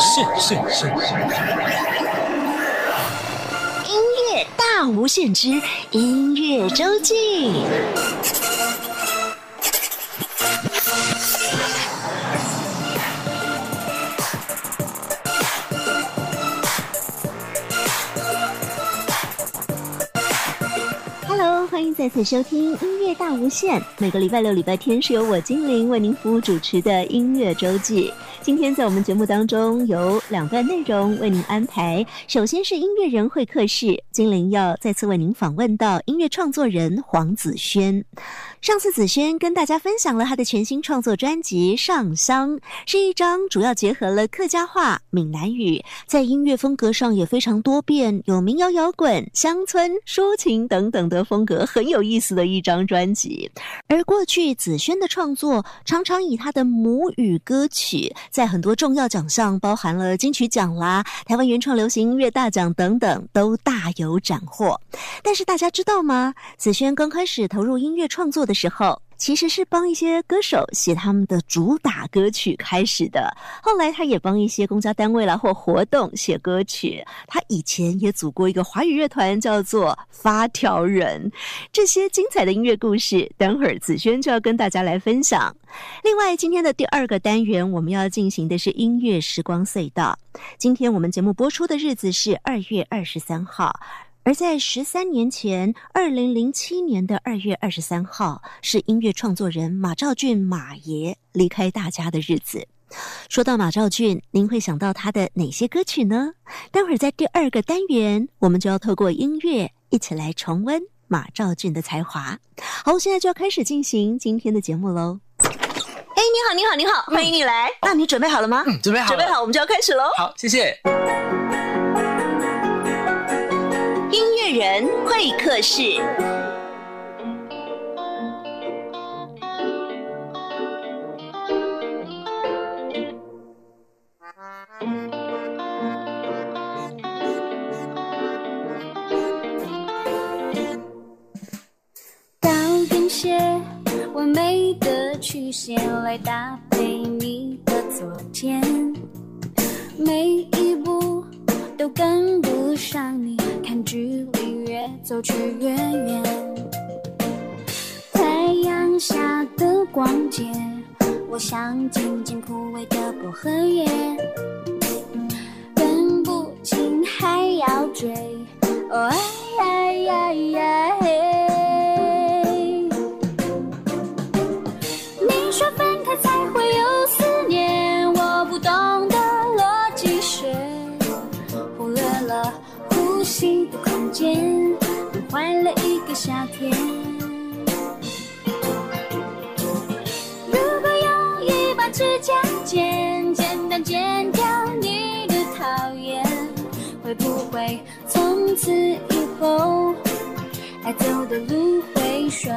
限限限。音乐大无限之音乐周记。再次收听音乐大无限。每个礼拜六、礼拜天是由我精灵为您服务主持的音乐周记。今天在我们节目当中有两段内容为您安排。首先是音乐人会客室，精灵要再次为您访问到音乐创作人黄子轩。上次子轩跟大家分享了他的全新创作专辑《上香》，是一张主要结合了客家话、闽南语，在音乐风格上也非常多变，有民谣摇滚、乡村、抒情等等的风格，很有意思的一张专辑。而过去子轩的创作常常以他的母语歌曲，在很多重要奖项，包含了金曲奖啦、台湾原创流行音乐大奖等等，都大有斩获。但是大家知道吗？子轩刚开始投入音乐创作的时候，其实是帮一些歌手写他们的主打歌曲开始的。后来他也帮一些公家单位啦或活动写歌曲。他以前也组过一个华语乐团，叫做发条人。这些精彩的音乐故事，等会儿子轩就要跟大家来分享。另外，今天的第二个单元，我们要进行的是音乐时光隧道。今天我们节目播出的日子是二月二十三号。而在十三年前，二零零七年的二月二十三号，是音乐创作人马兆俊马爷离开大家的日子。说到马兆俊，您会想到他的哪些歌曲呢？待会儿在第二个单元，我们就要透过音乐一起来重温马兆俊的才华。好，现在就要开始进行今天的节目喽。哎，你好，你好，你好，欢迎你来。那你准备好了吗？嗯，准备好，准备好，我们就要开始喽。好，谢谢。人会客室。高跟鞋，完美的曲线来搭配你的昨天，每一步都跟不上你，看距离走却越远。太阳下的光街，我想静静枯萎的薄荷叶，分不清还要追。哦哎呀呀呀！后，爱走的路会顺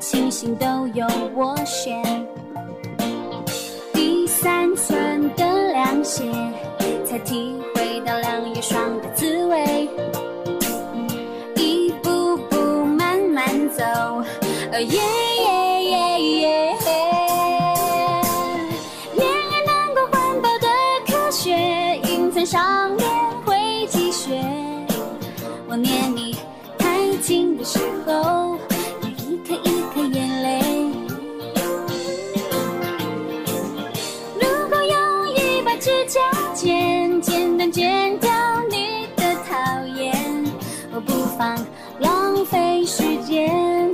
清醒都由我选。第三寸的凉鞋，才体会到凉与爽的滋味。一步步慢慢走，哦耶间，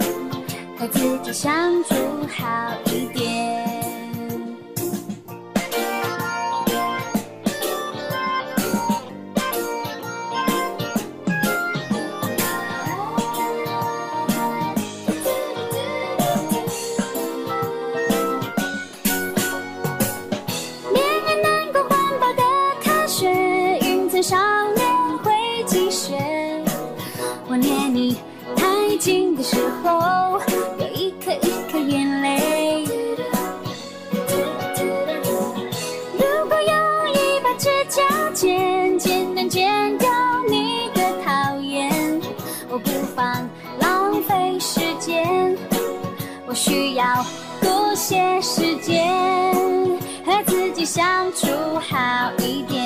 和自己相处好要多些时间和自己相处好一点。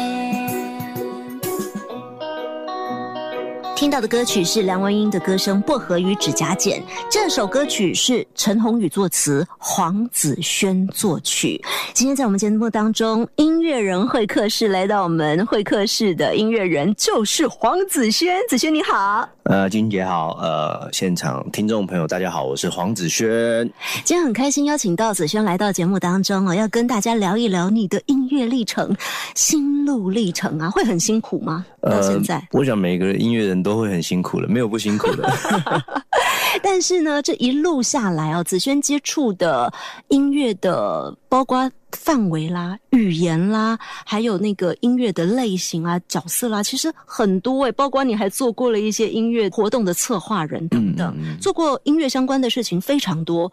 听到的歌曲是梁文音的歌声《薄荷与指甲剪》，这首歌曲是陈鸿宇作词，黄子轩作曲。今天在我们节目当中，音乐人会客室来到我们会客室的音乐人就是黄子轩，子轩你好。呃，金姐好，呃，现场听众朋友大家好，我是黄子轩。今天很开心邀请到子轩来到节目当中哦，要跟大家聊一聊你的音乐历程、心路历程啊，会很辛苦吗？到现在，我想每个音乐人都会很辛苦的，没有不辛苦的。但是呢，这一路下来哦，子轩接触的音乐的包括范围啦、语言啦，还有那个音乐的类型啊、角色啦，其实很多诶。包括你还做过了一些音乐活动的策划人等等，做过音乐相关的事情非常多。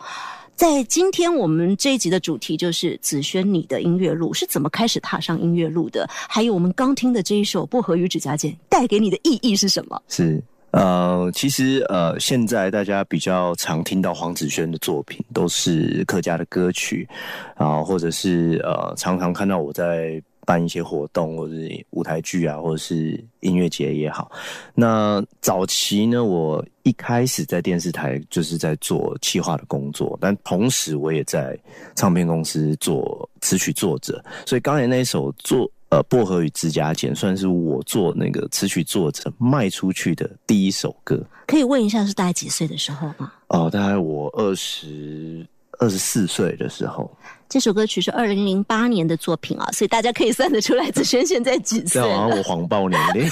在今天我们这一集的主题就是子轩你的音乐路是怎么开始踏上音乐路的？还有我们刚听的这一首《薄荷与指甲剪》带给你的意义是什么？是。呃，其实呃，现在大家比较常听到黄子轩的作品，都是客家的歌曲，啊，或者是呃，常常看到我在办一些活动，或者是舞台剧啊，或者是音乐节也好。那早期呢，我一开始在电视台就是在做企划的工作，但同时我也在唱片公司做词曲作者，所以刚才那一首作。呃，薄荷与指甲剪算是我做那个词曲作者卖出去的第一首歌。可以问一下是大概几岁的时候吗？哦，大概我二十二十四岁的时候。这首歌曲是二零零八年的作品啊，所以大家可以算得出来子轩现在几岁。好像我谎报年龄。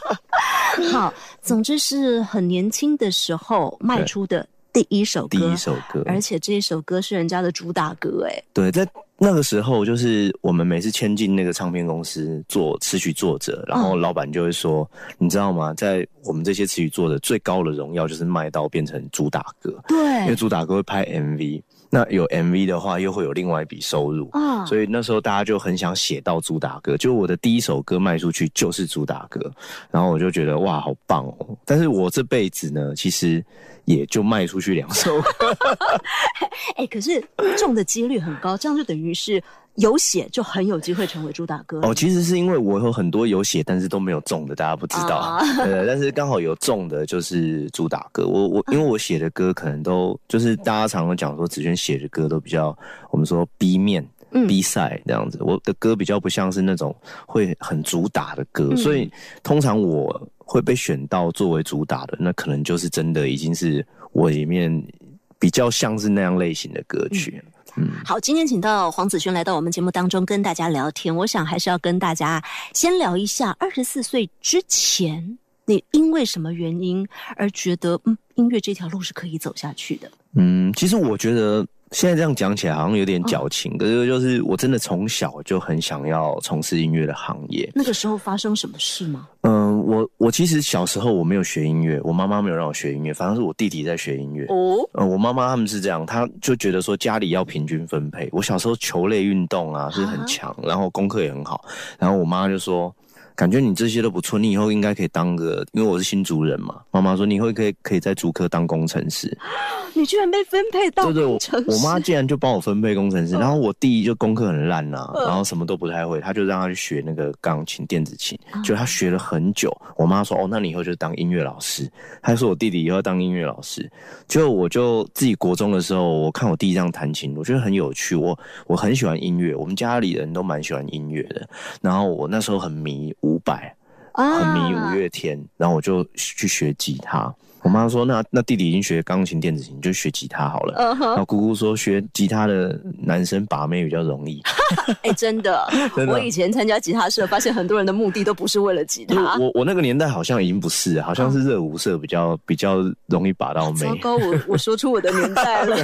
好，总之是很年轻的时候卖出的第一首歌，第一首歌，而且这一首歌是人家的主打歌，哎，对，在。那个时候，就是我们每次签进那个唱片公司做词曲作者，然后老板就会说：“你知道吗？在我们这些词曲作者最高的荣耀，就是卖到变成主打歌。对，因为主打歌会拍 MV，那有 MV 的话，又会有另外一笔收入啊。所以那时候大家就很想写到主打歌，就我的第一首歌卖出去就是主打歌，然后我就觉得哇，好棒哦！但是我这辈子呢，其实。也就卖出去两首，哎，可是中的几率很高，这样就等于是有写就很有机会成为主打歌。哦，其实是因为我有很多有写但是都没有中的，大家不知道。对，但是刚好有中的就是主打歌。我我 因为我写的歌可能都就是大家常常讲说子萱写的歌都比较我们说 B 面 B 赛这样子，我的歌比较不像是那种会很主打的歌，所以通常我。会被选到作为主打的，那可能就是真的已经是我里面比较像是那样类型的歌曲。嗯，好，今天请到黄子轩来到我们节目当中跟大家聊天，我想还是要跟大家先聊一下二十四岁之前，你因为什么原因而觉得嗯音乐这条路是可以走下去的？嗯，其实我觉得。现在这样讲起来好像有点矫情，可是就是我真的从小就很想要从事音乐的行业。那个时候发生什么事吗？嗯，我我其实小时候我没有学音乐，我妈妈没有让我学音乐，反正是我弟弟在学音乐。哦，嗯，我妈妈他们是这样，他就觉得说家里要平均分配。我小时候球类运动啊是很强，然后功课也很好，然后我妈就说。感觉你这些都不错，你以后应该可以当个，因为我是新族人嘛。妈妈说你以后可以可以在竹科当工程师。你居然被分配到工程师？我妈竟然就帮我分配工程师，然后我弟就功课很烂呐，然后什么都不太会，他就让他去学那个钢琴、电子琴，就他学了很久。我妈说哦，那你以后就当音乐老师。他说我弟弟以后当音乐老师。就我就自己国中的时候，我看我弟这样弹琴，我觉得很有趣。我我很喜欢音乐，我们家里人都蛮喜欢音乐的。然后我那时候很迷。五百，很迷五月天，然后我就去学吉他。我妈说：“那那弟弟已经学钢琴、电子琴，就学吉他好了。”然后姑姑说：“学吉他的男生把妹比较容易。”哎，真的，我以前参加吉他社，发现很多人的目的都不是为了吉他。我我那个年代好像已经不是，好像是热舞社比较比较容易把到妹。糟糕，我我说出我的年代了。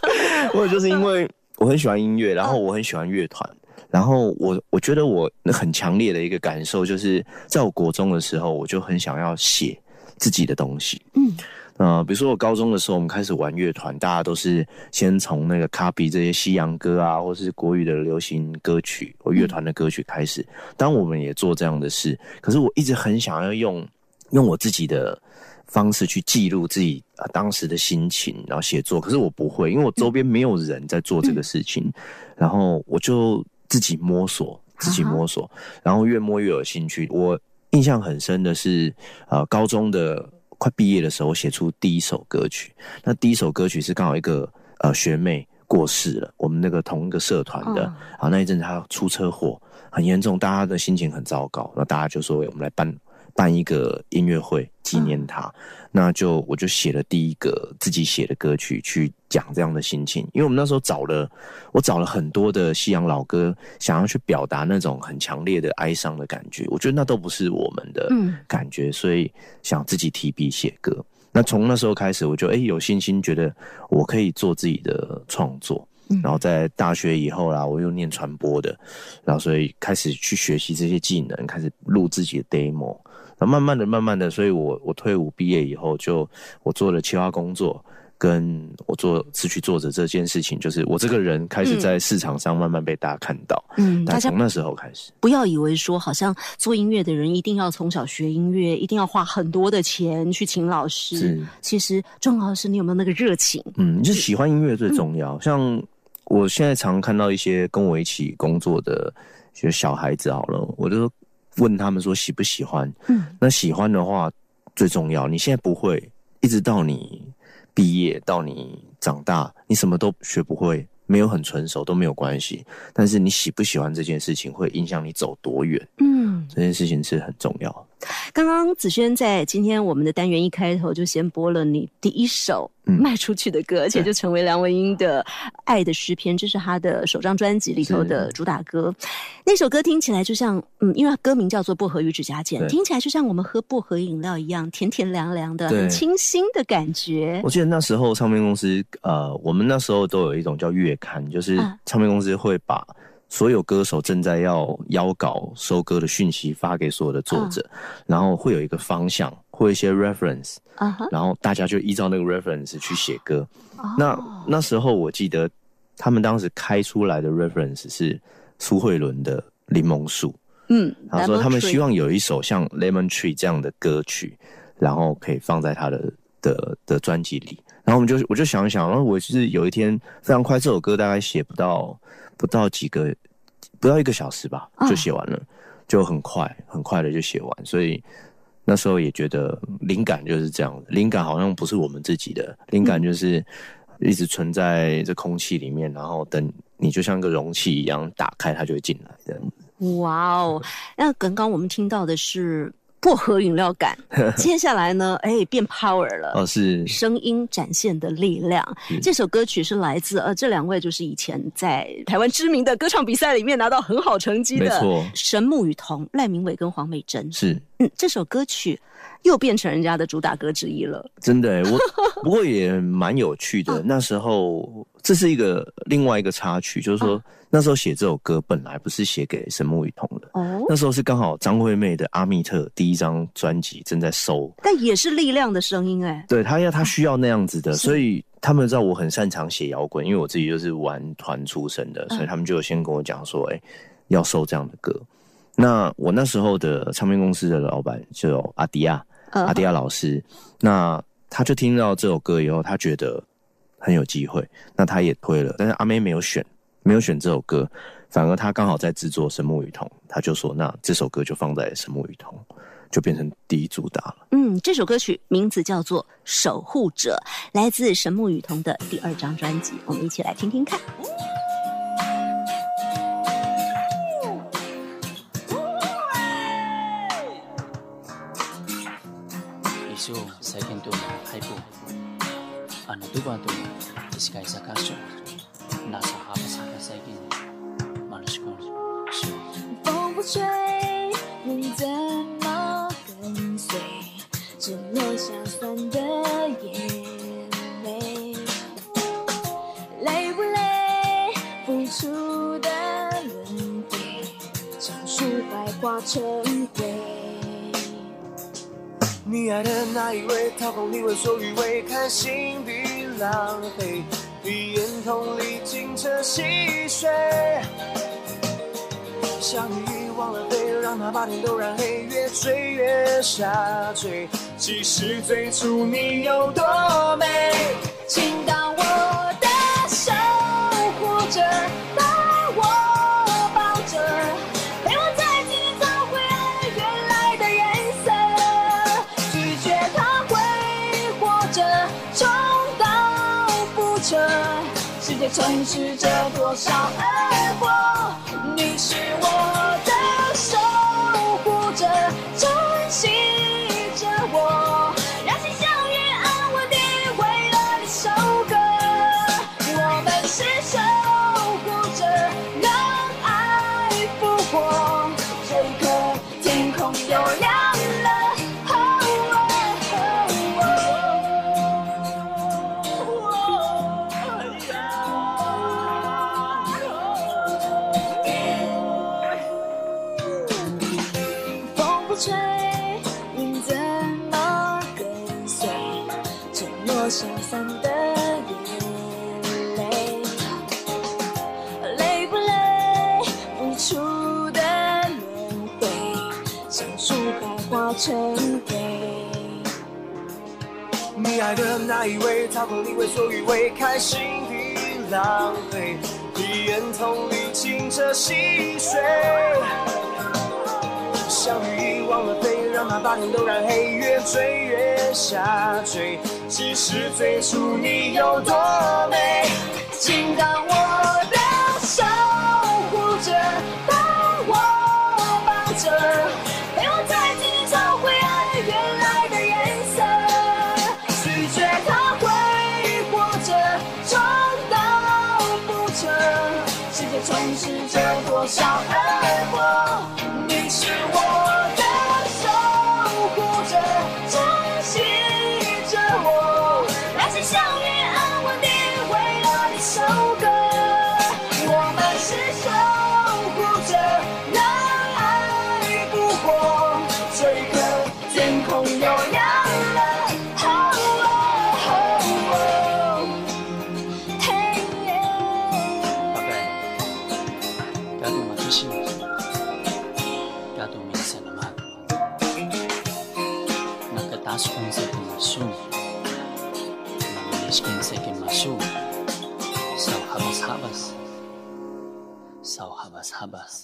或者就是因为我很喜欢音乐，然后我很喜欢乐团。然后我我觉得我很强烈的一个感受就是，在我国中的时候，我就很想要写自己的东西。嗯，呃，比如说我高中的时候，我们开始玩乐团，大家都是先从那个 copy 这些西洋歌啊，或是国语的流行歌曲或乐团的歌曲开始。当我们也做这样的事，可是我一直很想要用用我自己的方式去记录自己当时的心情，然后写作。可是我不会，因为我周边没有人在做这个事情，然后我就自己摸索，自己摸索，然后越摸越有兴趣。我印象很深的是，呃，高中的快毕业的时候，我写出第一首歌曲。那第一首歌曲是刚好一个呃学妹过世了，我们那个同一个社团的，哦啊，那一阵子她出车祸，很严重，大家的心情很糟糕，那大家就说，欸我们来办办一个音乐会纪念他。那就我就写了第一个自己写的歌曲，去讲这样的心情。因为我们那时候找了，我找了很多的西洋老歌，想要去表达那种很强烈的哀伤的感觉。我觉得那都不是我们的嗯感觉，所以想自己提笔写歌。那从那时候开始，我就哎、有信心，觉得我可以做自己的创作。然后在大学以后啦，我又念传播的，然后所以开始去学习这些技能，开始录自己的 demo。慢慢的、慢慢的，所以我我退伍毕业以后就，我做了企划工作，跟我做词曲作者这件事情，就是我这个人开始在市场上慢慢被大家看到。嗯，大家但从那时候开始，不要以为说，好像做音乐的人一定要从小学音乐，一定要花很多的钱去请老师是。其实重要的是你有没有那个热情。嗯，就喜欢音乐最重要。像我现在常看到一些跟我一起工作的，就小孩子好了，我就问他们说喜不喜欢。嗯，那喜欢的话最重要。你现在不会，一直到你毕业，到你长大，你什么都学不会，没有很成熟都没有关系。但是你喜不喜欢这件事情，会影响你走多远。嗯，这件事情是很重要。刚刚子轩在今天我们的单元一开头就先播了你第一首嗯。卖出去的歌，而且就成为梁文音的《爱的诗篇》，这是他的首张专辑里头的主打歌。那首歌听起来就像，嗯，因为歌名叫做《薄荷与指甲剪》，对听起来就像我们喝薄荷饮料一样，甜甜凉凉的，很清新的感觉。我。记得那时候唱片公司，呃，我们那时候都有一种叫月刊，就是啊。唱片公司会把所有歌手正在要邀稿收歌的讯息发给所有的作者，然后会有一个方向，会有一些 reference，然后大家就依照那个 reference 去写歌。哦那那时候我记得他们当时开出来的 reference 是苏慧伦的《柠檬树》。嗯，他说他们希望有一首像《Lemon Tree》这样的歌曲，然后可以放在他的的的专辑里。然后我们就我就想一想，然后我就是有一天非常快，这首歌大概写不到不到几个不到一个小时吧，啊就写完了，就很快很快的就写完。所以那时候也觉得灵感就是这样，灵感好像不是我们自己的，灵感就是一直存在这空气里面，然后等你就像个容器一样打开，它就会进来这样。哇哦！那刚刚我们听到的是薄荷饮料感，接下来呢，哎，变 power 了。哦，是声音展现的力量。是这首歌曲是来自呃这两位就是以前在台湾知名的歌唱比赛里面拿到很好成绩的没错神木雨桐、赖明伟跟黄美珍。是。嗯，这首歌曲又变成人家的主打歌之一了。真的欸，我 不过也蛮有趣的。那时候这是一个另外一个插曲，就是说、那时候写这首歌本来不是写给沈木雨桐的，哦，那时候是刚好张惠妹的《阿密特》第一张专辑正在收，但也是力量的声音哎。对他要他需要那样子的，所以他们知道我很擅长写摇滚，因为我自己就是玩团出身的，所以他们就有先跟我讲说，哎、要收这样的歌。那我那时候的唱片公司的老板就有阿迪亚，呃阿迪亚老师，那他就听到这首歌以后，他觉得很有机会，那他也推了，但是阿妹没有选，没有选这首歌，反而他刚好在制作《神木雨桐》，他就说那这首歌就放在《神木雨桐》，就变成第一主打了。嗯，这首歌曲名字叫做《守护者》，来自神木雨桐的第二张专辑，我们一起来听听看。一緒最近とハイプあの 那。风不吹，你怎么跟随？只留下酸的眼泪。累不累？付出的轮回，像树白花成灰。你爱的那一位，掏空你为所欲为，看心底狼狈。鼻眼瞳里浸着细水。像你忘了飞，让它把天都染黑，越追越下坠。即使最初你有多美，请当世界充斥着多少爱火，你是我的那一位，他不理会所以为，开心地浪费，一眼瞳里清澈溪水。相遇已忘了飞，让它把天都染黑，越追越下坠。其实最初你有多美，请当我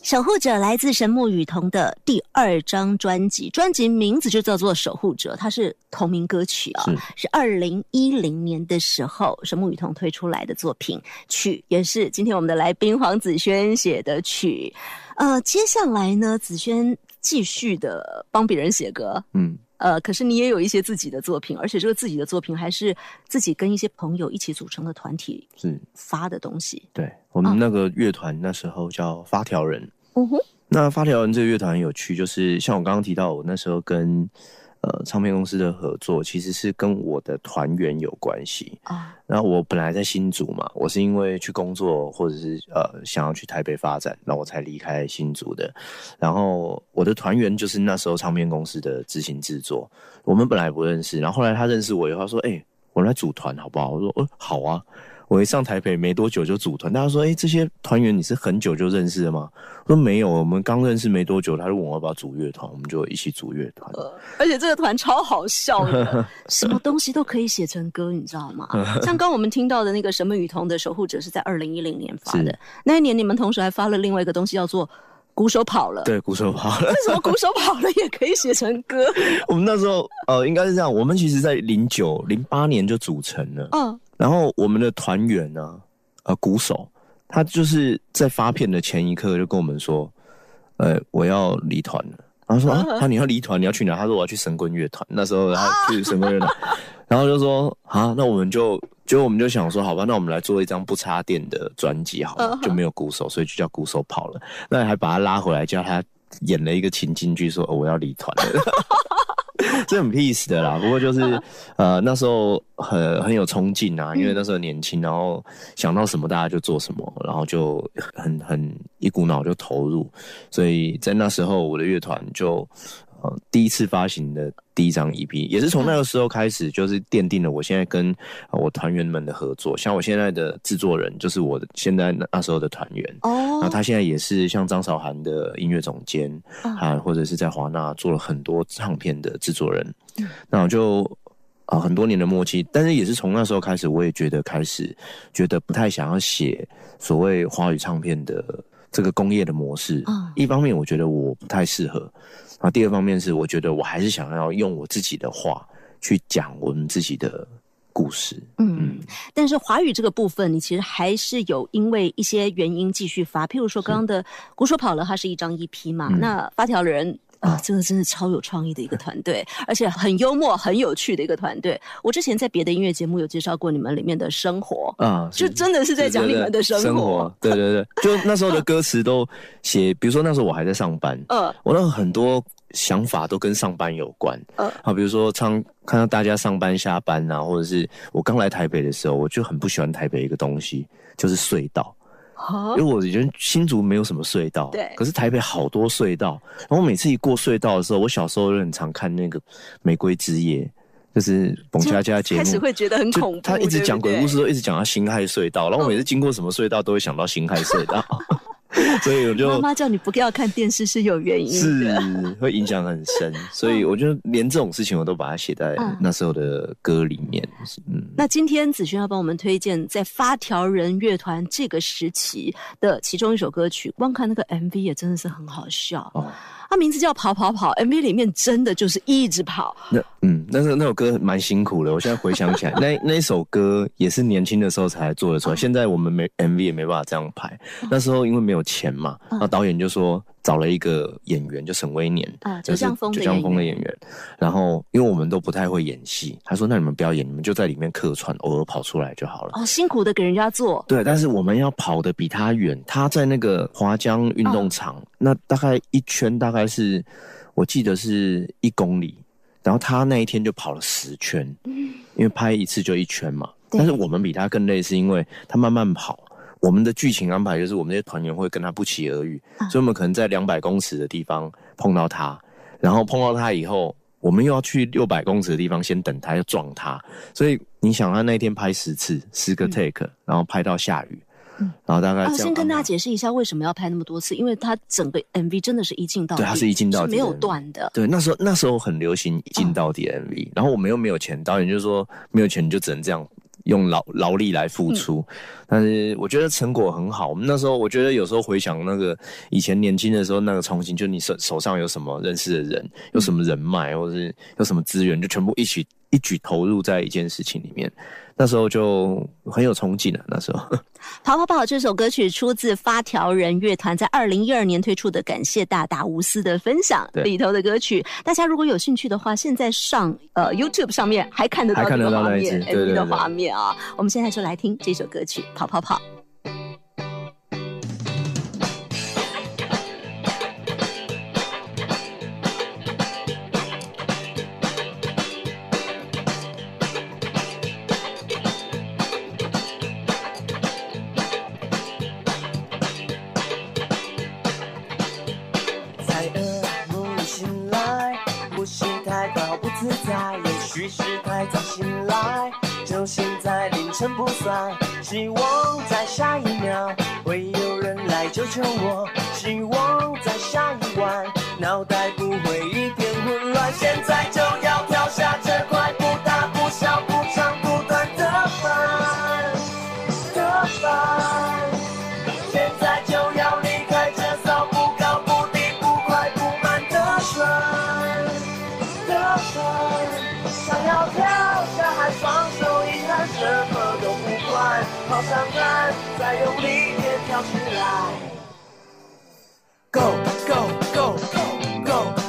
守护者来自神木雨桐的第二张专辑，专辑名字就叫做《守护者》，它是同名歌曲啊、是。是二零一零年的时候神木雨桐推出来的作品，曲也是今天我们的来宾黄子轩写的曲。呃，接下来呢，子轩继续的帮别人写歌，嗯，呃，可是你也有一些自己的作品，而且这个自己的作品还是自己跟一些朋友一起组成的团体是发的东西。对我们那个乐团那时候叫发条人。嗯哼，那发条人这个乐团很有趣，就是像我刚刚提到，我那时候跟呃唱片公司的合作，其实是跟我的团员有关系。啊，然后我本来在新竹嘛，我是因为去工作或者是呃想要去台北发展，那我才离开新竹的。然后我的团员就是那时候唱片公司的执行制作，我们本来不认识，然后后来他认识我以后，他说：“哎、我们来组团好不好？”我说：“哦、好啊。”我一上台北没多久就组团，大家说：“哎、这些团员你是很久就认识的吗？”我说：“没有，我们刚认识没多久。”他就问我要不要组乐团，我们就一起组乐团。而且这个团超好笑的，什么东西都可以写成歌，你知道吗？像刚我们听到的那个神木雨桐的《守护者》是在二零一零年发的，那一年你们同时还发了另外一个东西，叫做《鼓手跑了》。对，鼓手跑了。为什么鼓手跑了也可以写成歌？我们那时候呃，应该是这样，我们其实在零九零八年就组成了。嗯，然后我们的团员呢，呃，鼓手，他就是在发片的前一刻就跟我们说，呃，我要离团了。然后说啊，啊你要离团，你要去哪？他说我要去神棍乐团。那时候他去神棍乐团，然后就说啊，那我们就就我们就想说，好吧，那我们来做一张不插电的专辑好了，就没有鼓手，所以就叫鼓手跑了。那还把他拉回来，叫他演了一个情景剧，说、哦、我要离团了。这很 peace 的啦。不过就是呃那时候很很有冲劲啊，因为那时候年轻，然后想到什么大家就做什么，然后就很很一股脑就投入，所以在那时候我的乐团就。呃，第一次发行的第一张 EP，也是从那个时候开始，就是奠定了我现在跟我团员们的合作。像我现在的制作人，就是我的现在那时候的团员哦。那他现在也是像张韶涵的音乐总监啊，或者是在华纳做了很多唱片的制作人。那我就啊很多年的默契，但是也是从那时候开始，我也觉得开始觉得不太想要写所谓华语唱片的这个工业的模式。一方面我觉得我不太适合。啊，第二方面是，我觉得我还是想要用我自己的话去讲我们自己的故事。嗯，但是华语这个部分，你其实还是有因为一些原因继续发，譬如说刚刚的《鼓手跑了》，它是一张 EP 嘛，那发条人。啊，这个真的超有创意的一个团队，而且很幽默、很有趣的一个团队。我之前在别的音乐节目有介绍过你们里面的生活啊，就真的是在讲你们的生活。对对对，就那时候的歌词都写，比如说那时候我还在上班，嗯，我那很多想法都跟上班有关，嗯，好，比如说唱看到大家上班下班啊，或者是我刚来台北的时候，我就很不喜欢台北一个东西，就是隧道。因为我觉得新竹没有什么隧道，对，可是台北好多隧道。然后每次一过隧道的时候，我小时候就很常看那个《玫瑰之夜》，就是彭佳佳节目，开始会觉得很恐怖。他一直讲鬼故事，都一直讲到辛亥隧道，然后我每次经过什么隧道，都会想到辛亥隧道。所以我就妈妈叫你不要看电视是有原因的，是会影响很深。所以我觉得连这种事情我都把它写在那时候的歌里面。嗯，那今天子轩要帮我们推荐在发条人乐团这个时期的其中一首歌曲，光看那个 MV 也真的是很好笑。它名字叫跑跑跑，MV 里面真的就是一直跑。那嗯，那是那首歌蛮辛苦的。我现在回想起来，那那首歌也是年轻的时候才做的出来。现在我们没 MV 也没办法这样拍。那时候因为没有钱嘛，那导演就说。找了一个演员，就沈威年啊，九江风的演员。然后，因为我们都不太会演戏，他说：“那你们不要演，你们就在里面客串，偶尔跑出来就好了。”哦，辛苦的给人家做。对，但是我们要跑的比他远。他在那个华江运动场，那大概一圈大概是，我记得是一公里。然后他那一天就跑了十圈，因为拍一次就一圈嘛。但是我们比他更累，是因为他慢慢跑。我们的剧情安排就是，我们那些团员会跟他不期而遇，所以我们可能在两百公尺的地方碰到他，然后碰到他以后，我们又要去六百公尺的地方先等他，要撞他。所以你想，他那天拍十次，十个 take，然后拍到下雨，然后大概先跟大家解释一下为什么要拍那么多次，因为他整个 MV 真的是一镜到底，对，他是一镜到底，没有断的。对，那时候那时候很流行一镜到底 MV，然后我们又没有钱，导演就说没有钱你就只能这样。用劳劳力来付出，但是我觉得成果很好。我们那时候，我觉得有时候回想那个以前年轻的时候，那个憧憬，就你手手上有什么认识的人，有什么人脉，或者是有什么资源，就全部一起一举投入在一件事情里面。那时候就很有冲劲了。那时候，跑跑跑这首歌曲出自发条人乐团在二零一二年推出的《感谢大大无私的分享》里头的歌曲。大家如果有兴趣的话，现在上呃 YouTube 上面还看得到这个画面，MV 的画面啊。我们现在就来听这首歌曲《跑跑跑》。不算，希望在下一秒会有人来救救我。跑上岸，再用力点跳起来。Go go go go go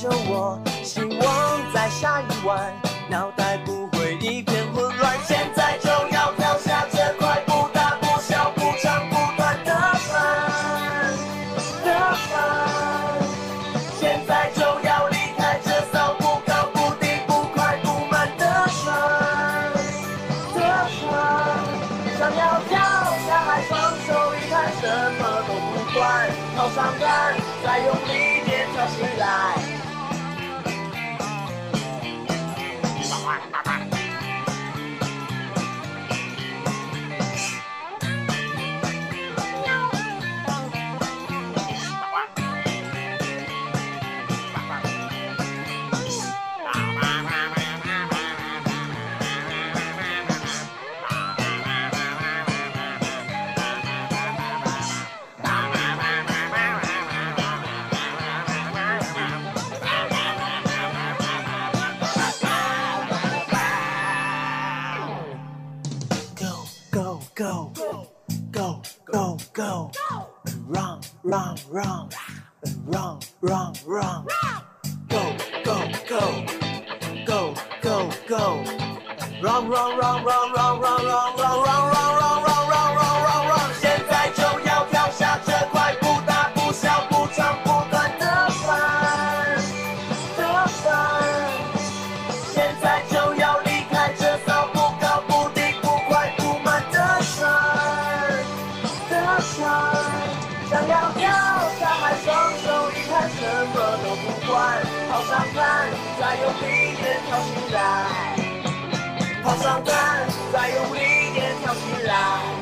着我，希望在下一晚 Run, run, run, run, run, Go, go, go, go, go, go. run, run, run, run, run, run. wrong. 再用力点跳起来，跑上班，再用力点跳起来。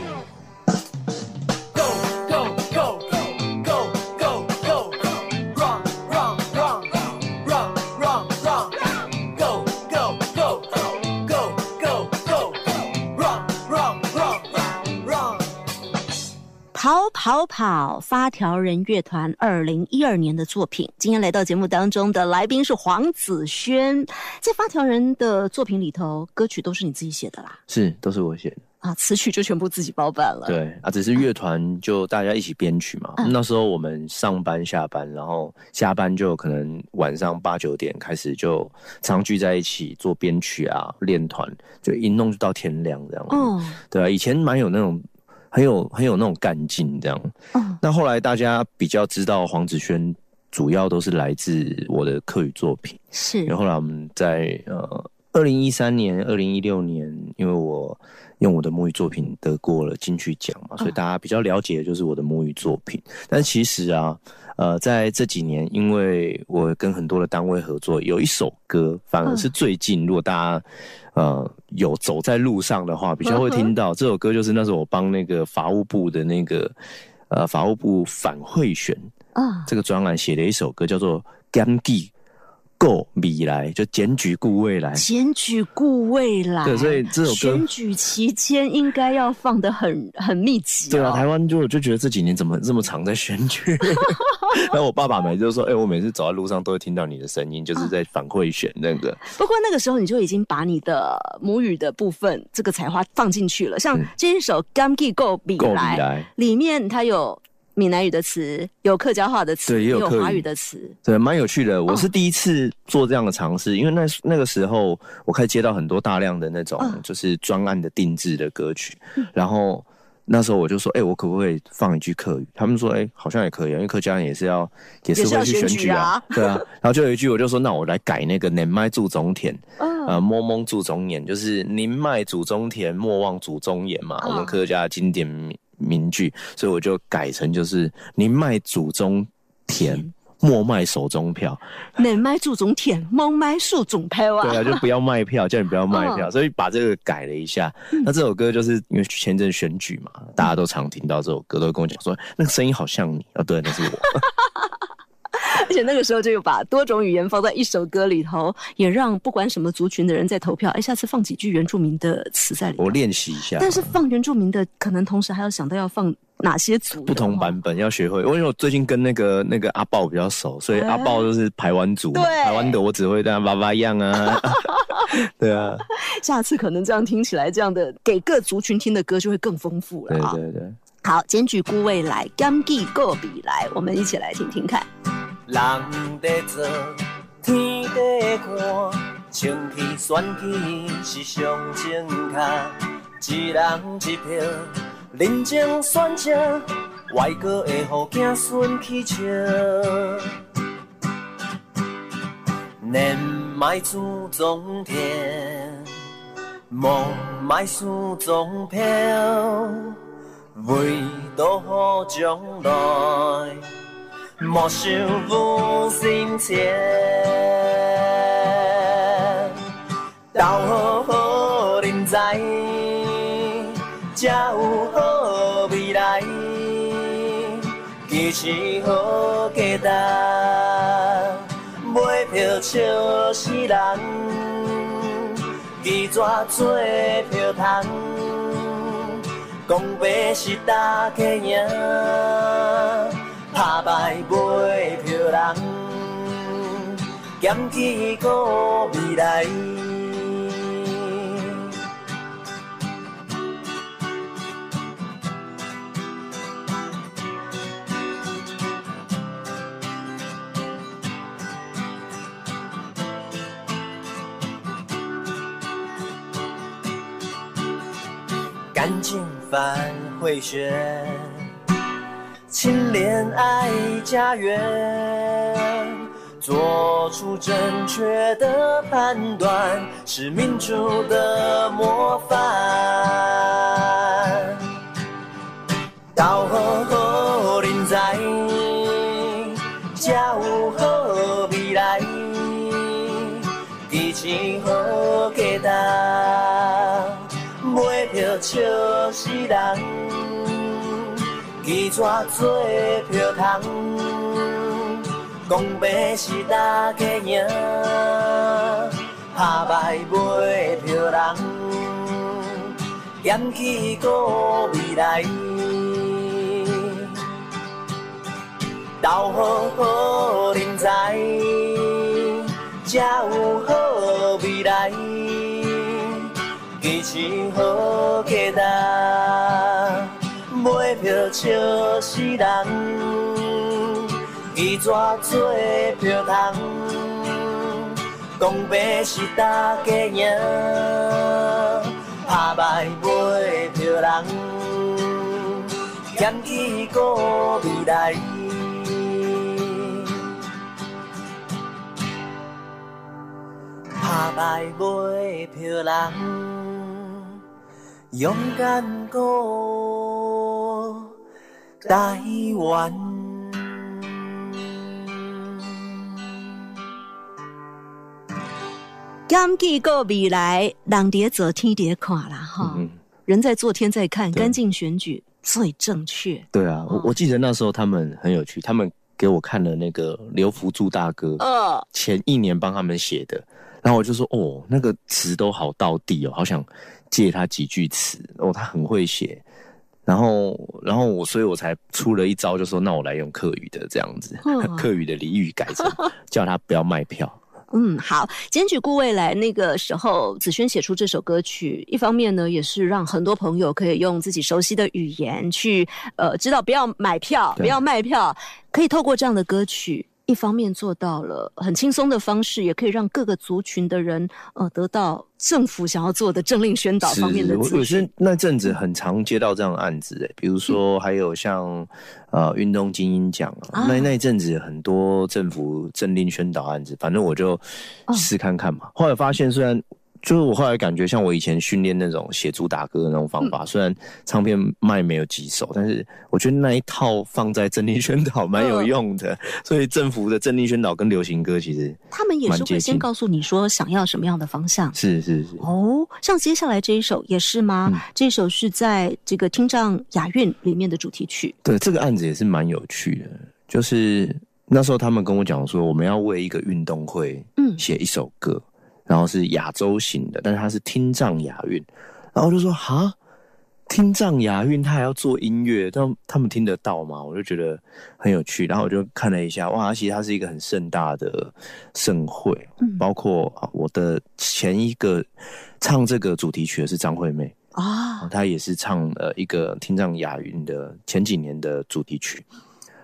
跑跑跑，发条人乐团二零一二年的作品。今天来到节目当中的来宾是黄子轩，在发条人的作品里头，歌曲都是你自己写的啦，是都是我写的。啊，词曲就全部自己包办了。，对啊，只是乐团就大家一起编曲嘛。嗯那时候我们上班下班，然后下班就可能晚上八九点开始就常聚在一起做编曲啊，练团，就一弄就到天亮这样。哦，对啊，以前蛮有那种很有很有那种干劲这样。嗯，那后来大家比较知道黄子轩，主要都是来自我的课语作品。是然后后来我们在呃二零一三年、二零一六年，因为我用我的母语作品得过了金曲奖嘛，所以大家比较了解的就是我的母语作品。但其实啊，呃，在这几年，因为我跟很多的单位合作，有一首歌反而是最近，如果大家呃有走在路上的话，比较会听到这首歌，就是那时候我帮那个法务部的那个呃法务部反贿选啊，这个专栏写的一首歌，叫做《检举顾未来》，就检举顾未来。检举顾未来。对，所以这首歌选，举期间应该要放的很很密集、哦。对啊，台湾就就觉得这几年怎么这么常在选举？然后我爸爸每次都说，哎、我每次走在路上都会听到你的声音，就是在反馈选那个。不过那个时候你就已经把你的母语的部分这个才华放进去了，像嗯这一首《Gam Gi Go 比够来》比来，里面它有闽南语的词，有客家话的词，对也有华语的词。对，蛮有趣的。我是第一次做这样的尝试，因为那那个时候我开始接到很多大量的那种嗯就是专案的定制的歌曲，然后那时候我就说，哎、我可不可以放一句客语？他们说，哎、好像也可以啊，因为客家人也是要也是会去选选举啊举啊，对啊。然后就有一句，我就说，那我来改那个“年迈祖宗田”，嗯，呃，摸蒙祖宗言，就是宁迈祖宗田，莫忘祖宗言嘛，嗯我们客家的经典名名句，所以我就改成就是宁卖祖宗田，莫卖手中票。能卖祖宗田，莫卖树中票啊。对啊，就不要卖票，叫你不要卖票，嗯所以把这个改了一下。那这首歌就是因为前阵选举嘛，大家都常听到这首歌，都会跟我讲说那个声音好像你啊，对，那是我。而且那个时候就有把多种语言放在一首歌里头，也让不管什么族群的人在投票。哎，下次放几句原住民的词在里头我。练习一下，但是放原住民的，可能同时还要想到要放哪些族的不同哦版本要学会。因为我最近跟那个那个阿豹比较熟，所以阿豹就是台湾族台湾的我只会跟他叭叭样啊。对啊，下次可能这样听起来，这样的给各族群听的歌就会更丰富了啊。对对对，好，检举孤未来，甘记个比来，我们一起来听听看。人在做，天在看，清气选举是上正确，一人一票，认真选择，外国会互子孙去笑。年迈祖宗田，梦迈苏宗飘，唯独好将来。莫想负心切，斗好好人才，才有好未来。其实好价值，买票笑死人，记纸做票通，讲白是大家赢。打败买票人，咸起个未来。赶紧返回学。亲恋爱家园，做出正确的判断，是民主的模范。道好好人才，才有好未来。支持好价值，买票笑死人。记纸做票通，讲白是大家赢，打败买票人，嫌弃个未来。斗好好人才，才有好未来。支持好价值。笑死人，记纸做票通，讲白是大家赢，打败买票人，嫌弃个未来。打败买票人，勇敢过台湾。甘记个未来，人蝶走天蝶看啦哈。嗯，人在做天在看，对干净选举最正确。对啊，我我记得那时候他们很有趣，他们给我看了那个刘福柱大哥呃，前一年帮他们写的，然后我就说哦，那个词都好到地哦，好想借他几句词哦，他很会写。然后，然后我，所以我才出了一招，就说那我来用客语的这样子，嗯客语的俚语改成 叫他不要卖票。嗯，好，检举顾未来那个时候，子轩写出这首歌曲，一方面呢，也是让很多朋友可以用自己熟悉的语言去，呃，知道不要买票，不要卖票，可以透过这样的歌曲。一方面做到了很轻松的方式，也可以让各个族群的人，呃，得到政府想要做的政令宣导方面的资讯是。那阵子很常接到这样的案子，哎，比如说还有像呃运动精英奖啊，啊那那一阵子很多政府政令宣导案子，反正我就哦试看看嘛。后来发现，虽然就是我后来感觉像我以前训练那种写主打歌的那种方嗯法，虽然唱片卖没有几首，但是我觉得那一套放在政令宣导蛮有用的。所以政府的政令宣导跟流行歌其实他们也是会先告诉你说想要什么样的方向。是是是，哦，像接下来这一首也是吗？嗯这首是在这个听障雅韵里面的主题曲。对，这个案子也是蛮有趣的，就是那时候他们跟我讲说，我们要为一个运动会嗯写一首歌，然后是亚洲型的，但是它是听障亚运，然后我就说哈，听障亚运，他还要做音乐，但他们听得到吗？我就觉得很有趣。然后我就看了一下，哇，其实它是一个很盛大的盛会，包括我的前一个唱这个主题曲的是张惠妹啊，她也是唱了一个听障亚运的前几年的主题曲。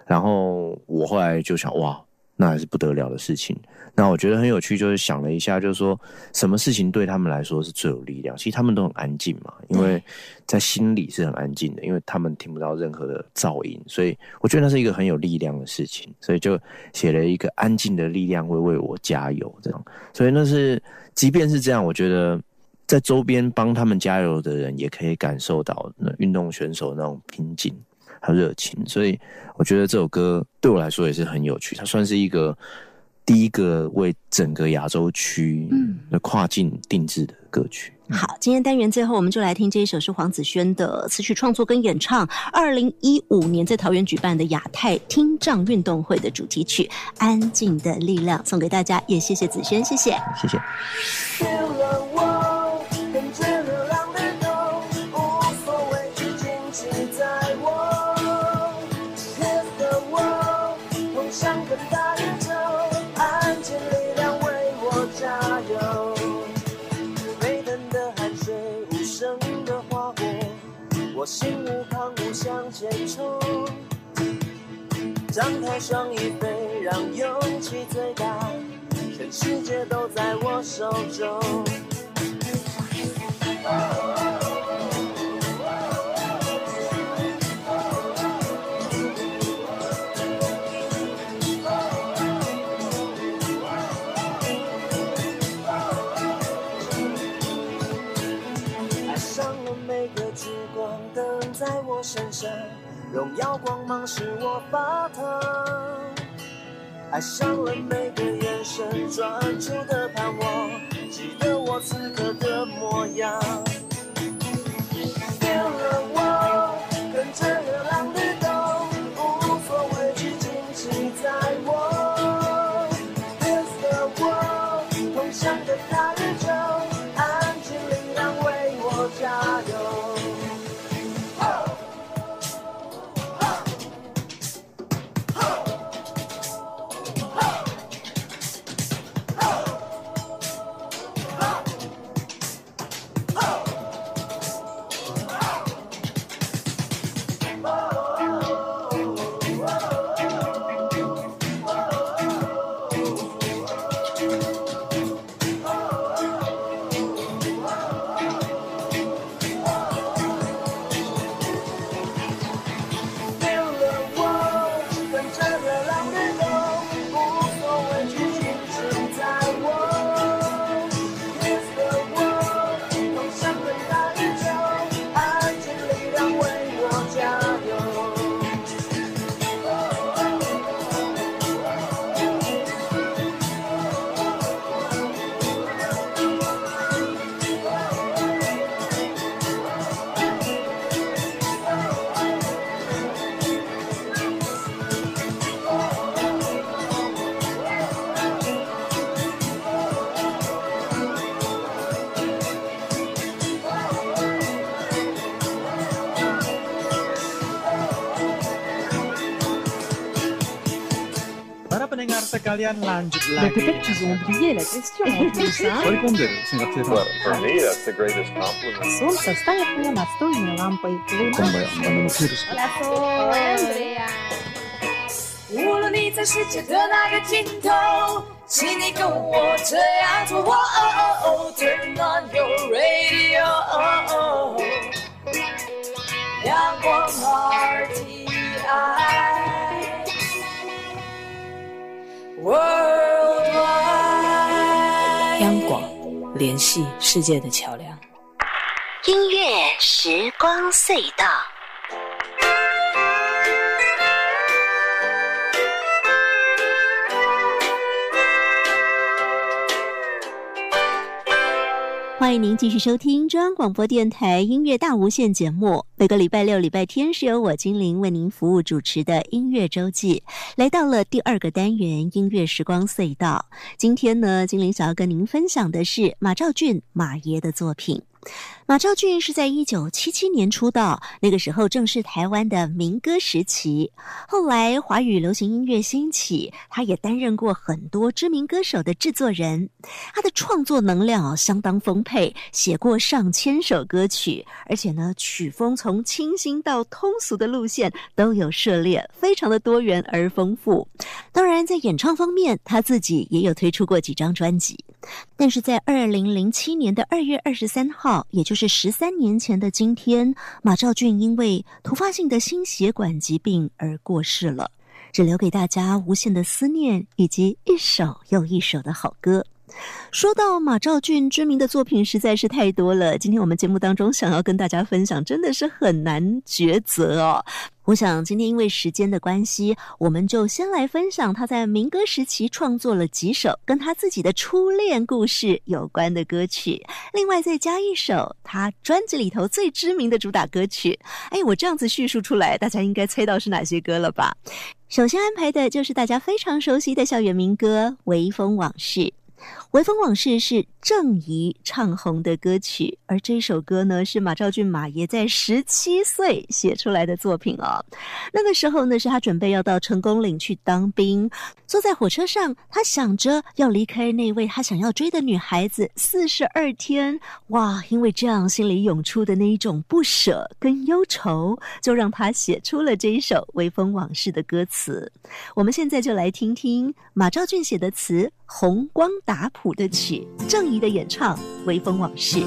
然后我后来就想，哇，那还是不得了的事情。那我觉得很有趣，就是想了一下，就是说什么事情对他们来说是最有力量？其实他们都很安静嘛，因为在心里是很安静的，因为他们听不到任何的噪音，所以我觉得那是一个很有力量的事情，所以就写了一个安静的力量会为我加油这样。所以那是，即便是这样，我觉得在周边帮他们加油的人也可以感受到那运动选手那种拼劲和热情。所以我觉得这首歌对我来说也是很有趣，它算是一个。第一个为整个亚洲区的跨境定制的歌曲。好，今天单元最后，我们就来听这一首是黄子轩的词曲创作跟演唱，二零一五年在桃园举办的亚太听障运动会的主题曲《安静的力量》，送给大家，也谢谢子轩，谢谢，谢谢。心无旁骛向前冲，张开双翼飞，让勇气最大，全世界都在我手中。荣耀光芒使我发烫，爱上了每个眼神专注的盼望，记得我此刻的模样。sekalian lanjut lagi. peut-être qu'ils ont oublié la question en plus. Hein? Well, for me, that's the greatest compliment. Солнце станет мне настольной лампой. Hola, Sol. Andrea. 无论你在世界的哪个尽头，请你跟我这样做。Turn on your radio，阳光 RTI。 央广联系世界的桥梁。音乐时光隧道，欢迎您继续收听中央广播电台音乐大无限节目。每个礼拜六、礼拜天是由我精灵为您服务主持的音乐周记，来到了第二个单元音乐时光隧道。今天呢，精灵想要跟您分享的是马兆骏马爷的作品。马兆骏是在一九七七年出道，那个时候正是台湾的民歌时期。后来华语流行音乐兴起，他也担任过很多知名歌手的制作人。他的创作能量相当丰沛，写过上千首歌曲，而且呢曲风从清新到通俗的路线都有涉猎，非常的多元而丰富。当然，在演唱方面，他自己也有推出过几张专辑。但是在二零零七年的二月二十三号，也就是十三年前的今天，马兆骏因为突发性的心血管疾病而过世了，只留给大家无限的思念以及一首又一首的好歌。说到马兆俊知名的作品实在是太多了，今天我们节目当中想要跟大家分享，真的是很难抉择哦。我想今天因为时间的关系，我们就先来分享他在民歌时期创作了几首跟他自己的初恋故事有关的歌曲，另外再加一首他专辑里头最知名的主打歌曲。哎，我这样子叙述出来，大家应该猜到是哪些歌了吧？首先安排的就是大家非常熟悉的校园民歌《微风往事》。《微风往事》是郑怡唱红的歌曲，而这首歌呢是马兆骏马爷在十七岁写出来的作品哦。那个时候呢，是他准备要到成功岭去当兵，坐在火车上，他想着要离开那位他想要追的女孩子四十二天，哇！因为这样心里涌出的那一种不舍跟忧愁，就让他写出了这一首《微风往事》的歌词。我们现在就来听听马兆骏写的词。红光打谱谱的曲，郑怡的演唱《微风往事》。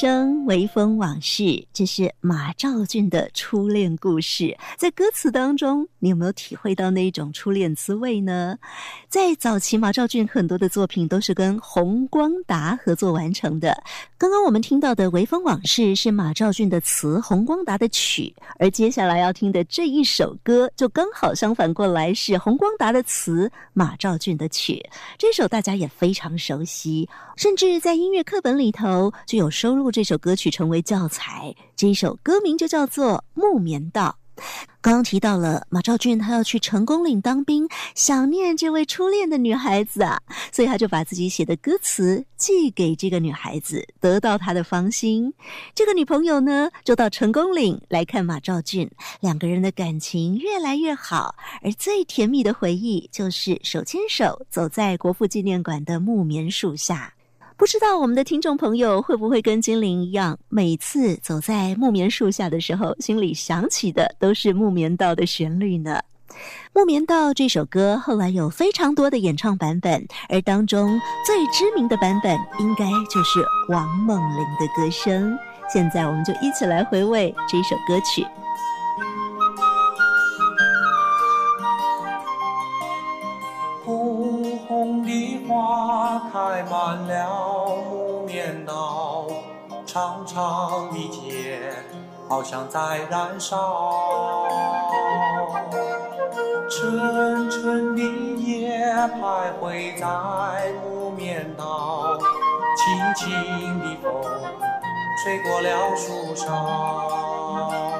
生。微风往事，这是马兆骏的初恋故事。在歌词当中，你有没有体会到那一种初恋滋味呢？在早期，马兆骏很多的作品都是跟洪光达合作完成的。刚刚我们听到的《微风往事》是马兆骏的词，洪光达的曲。而接下来要听的这一首歌，就刚好相反过来，是洪光达的词，马兆骏的曲。这首大家也非常熟悉，甚至在音乐课本里头就有收录这首歌曲去成为教材。这一首歌名就叫做《木棉道》。刚刚提到了马兆俊，他要去成功岭当兵，想念这位初恋的女孩子啊，所以他就把自己写的歌词寄给这个女孩子，得到她的芳心。这个女朋友呢，就到成功岭来看马兆俊，两个人的感情越来越好，而最甜蜜的回忆就是手牵手走在国父纪念馆的木棉树下。不知道我们的听众朋友会不会跟精灵一样，每次走在木棉树下的时候，心里想起的都是《木棉道》的旋律呢？《木棉道》这首歌后来有非常多的演唱版本，而当中最知名的版本应该就是王梦玲的歌声。现在我们就一起来回味这首歌曲。花开满了木棉道，长长的街好像在燃烧。沉沉的夜徘徊在木棉道，轻轻的风吹过了树梢。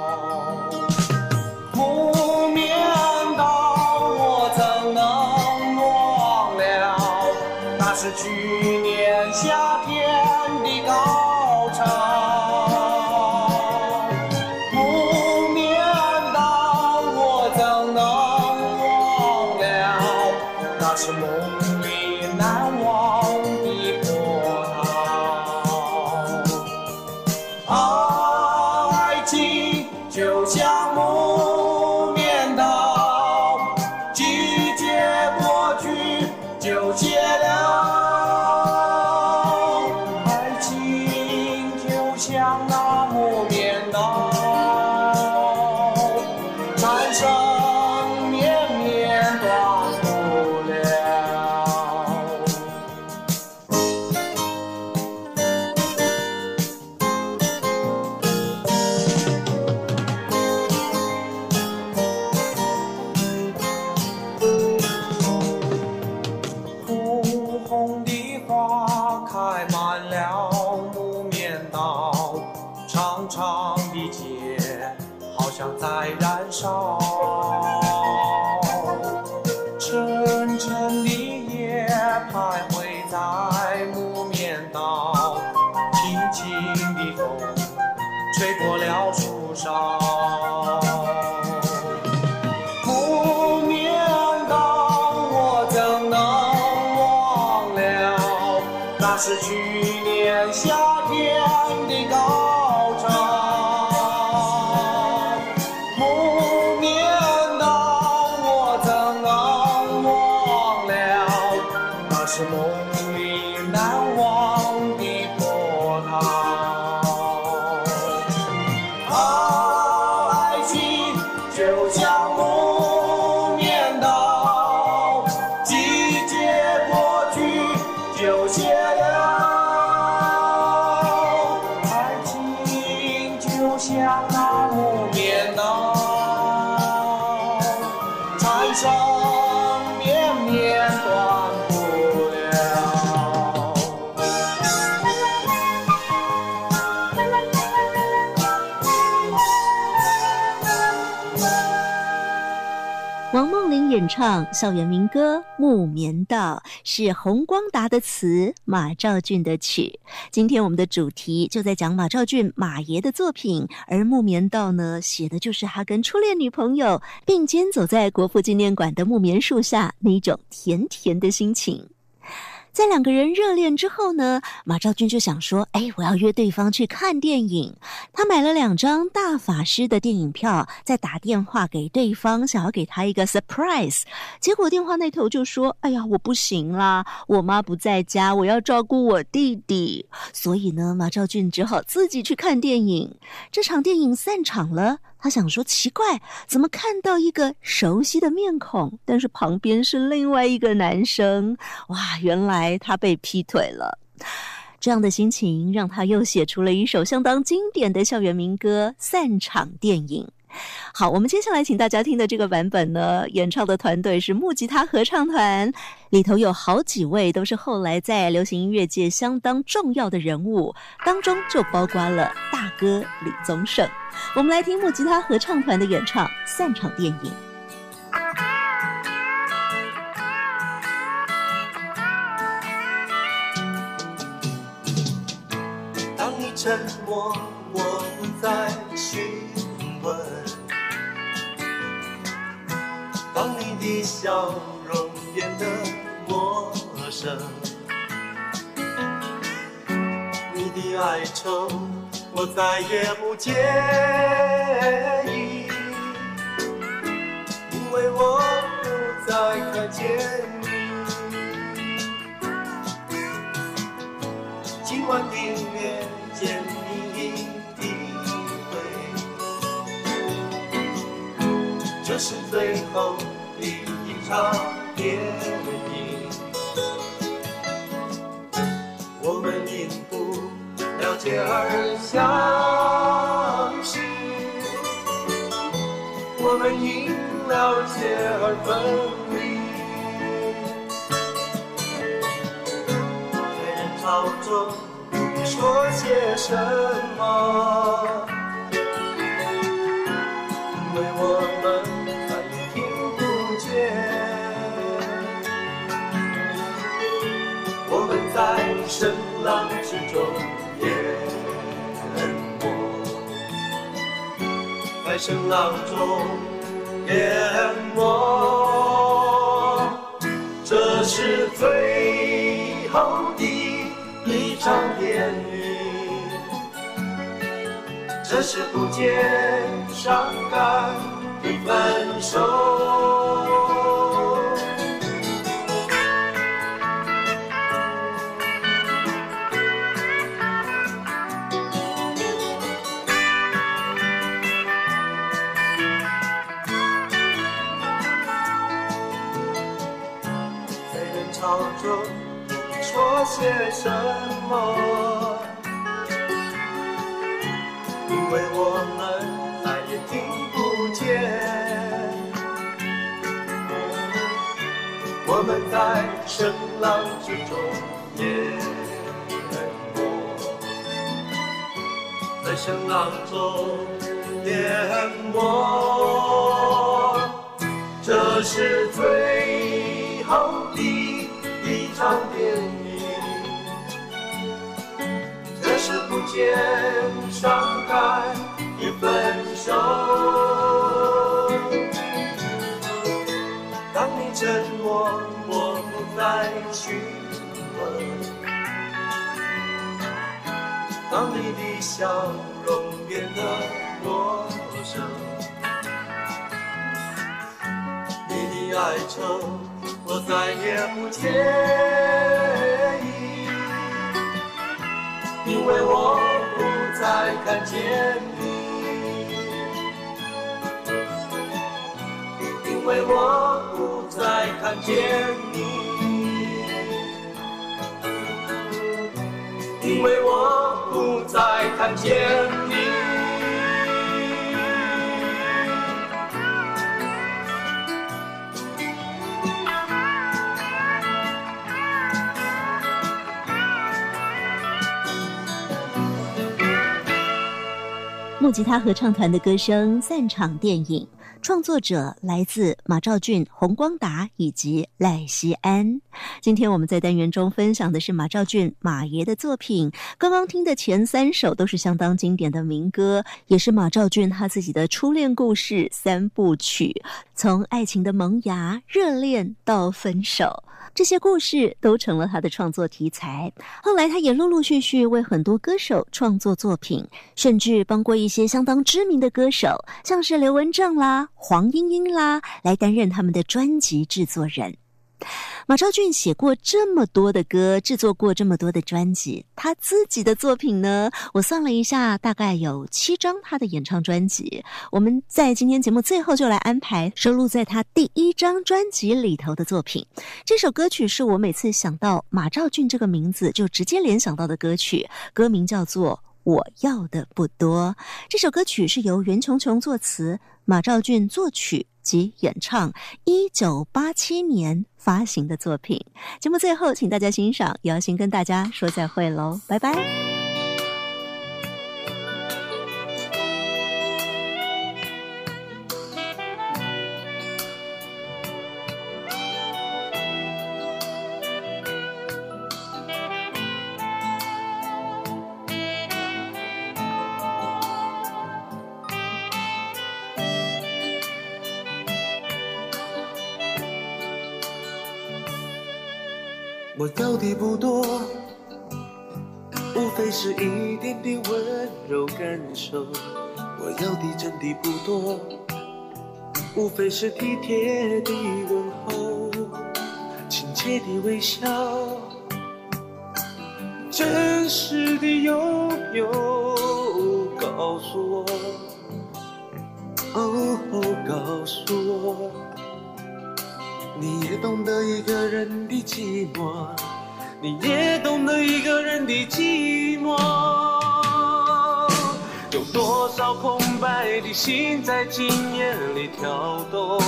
演唱校园民歌《木棉道》是洪光达的词，马兆俊的曲。今天我们的主题就在讲马兆俊马爷的作品，而《木棉道》呢，写的就是他跟初恋女朋友并肩走在国父纪念馆的木棉树下那种甜甜的心情。在两个人热恋之后呢，马兆俊就想说：“哎，我要约对方去看电影。”他买了两张大法师的电影票，再打电话给对方，想要给他一个 surprise。结果电话那头就说：“哎呀，我不行啦，我妈不在家，我要照顾我弟弟。”所以呢，马兆俊只好自己去看电影。这场电影散场了。他想说奇怪，怎么看到一个熟悉的面孔，但是旁边是另外一个男生？哇，原来他被劈腿了。这样的心情让他又写出了一首相当经典的校园民歌《散场电影》。好，我们接下来请大家听的这个版本呢，演唱的团队是木吉他合唱团，里头有好几位都是后来在流行音乐界相当重要的人物，当中就包括了大哥李宗盛。我们来听木吉他合唱团的演唱《散场电影》。当你沉默，我不再询问；笑容变得陌生，你的哀愁我再也不介意，因为我不再看见你。今晚的月见你一回，这是最后场电影。我们因不了解而相识，我们因了解而分离。在人潮中。你说些什么？声浪中淹没，这是最后的。一场电影，这是不见伤感的分手。说些什么？因为我们再也听不见。我们在声浪之中淹没，在声浪中淹没，这是最是不见伤感的分手。当你沉默，我不再询问；当你的笑容变得陌生，你的哀愁我再也不见。因为我不再看见你，因为我不再看见你，因为我不再看见你。木吉他合唱团的歌声散场电影，创作者来自马兆骏、洪光达以及赖西安。今天我们在单元中分享的是马兆骏马爷的作品。刚刚听的前三首都是相当经典的民歌，也是马兆骏他自己的初恋故事三部曲，从爱情的萌芽、热恋到分手。这些故事都成了他的创作题材。后来，他也陆陆续续为很多歌手创作作品，甚至帮过一些相当知名的歌手，像是刘文正啦、黄莺莺啦，来担任他们的专辑制作人。马超俊写过这么多的歌，制作过这么多的专辑，他自己的作品呢？我算了一下，大概有七张他的演唱专辑。我们在今天节目最后就来安排收录在他第一张专辑里头的作品。这首歌曲是我每次想到马兆俊这个名字就直接联想到的歌曲，歌名叫做《我要的不多》。这首歌曲是由袁琼琼作词，马兆俊作曲。及演唱一九八七年发行的作品。节目最后，请大家欣赏，也要先跟大家说再会喽，拜拜。我要的不多，无非是一点点温柔感受。我要的真的不多，无非是体贴的问候，亲切的微笑，真实的拥有。告诉我，哦，告诉我。你也懂得一个人的寂寞，你也懂得一个人的寂寞。有多少空白的心在今夜里跳动？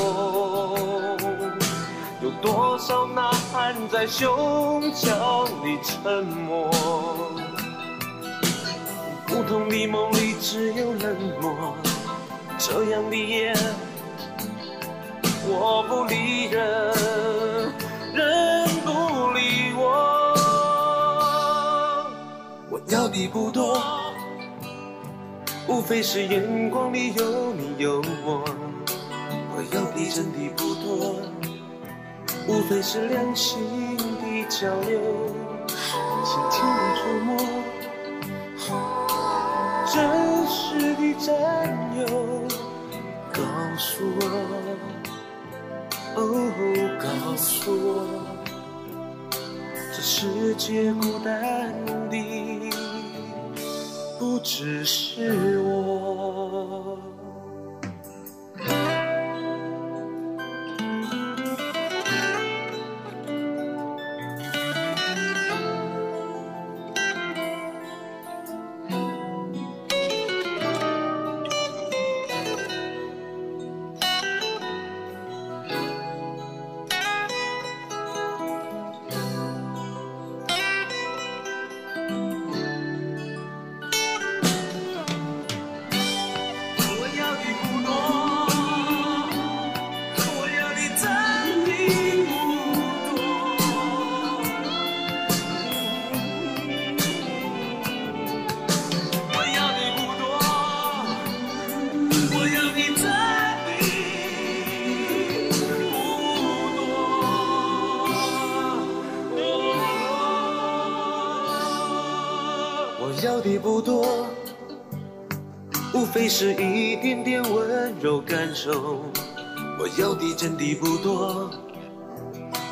有多少呐喊在胸腔里沉默？不同的梦里只有冷漠，这样的夜。我不理人，人不理我。我要的不多，无非是眼光里有你有我。我要的真的不多，无非是两心的交流，轻轻的触摸，真实的占有。告诉我。哦，告诉我，这世界孤单的不只是我。非是一点点温柔感受，我要的真的不多，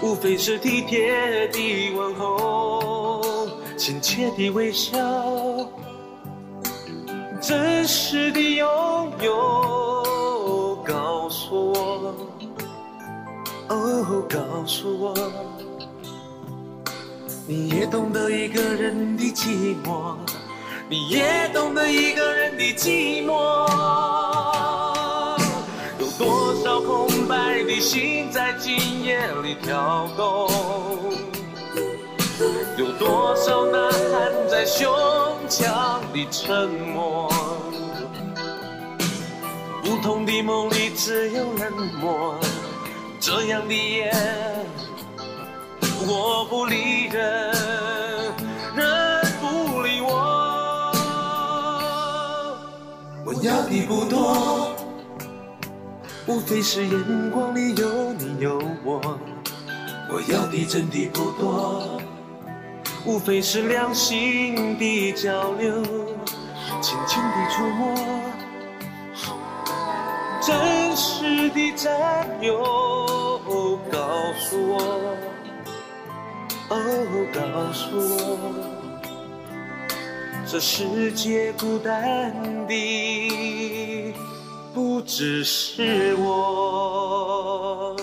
无非是体贴的问候，亲切的微笑，真实的拥有。告诉我，哦，告诉我，你也懂得一个人的寂寞。你也懂得一个人的寂寞，有多少空白的心在今夜里跳动，有多少呐喊在胸腔里沉默。不同的梦里只有冷漠，这样的夜我不理人，人。要的不多，无非是眼光里有你有我。我要的真的不多，无非是两心的交流，轻轻的触摸。真实的占有，告诉我，哦，告诉我，这世界孤单的不只是我。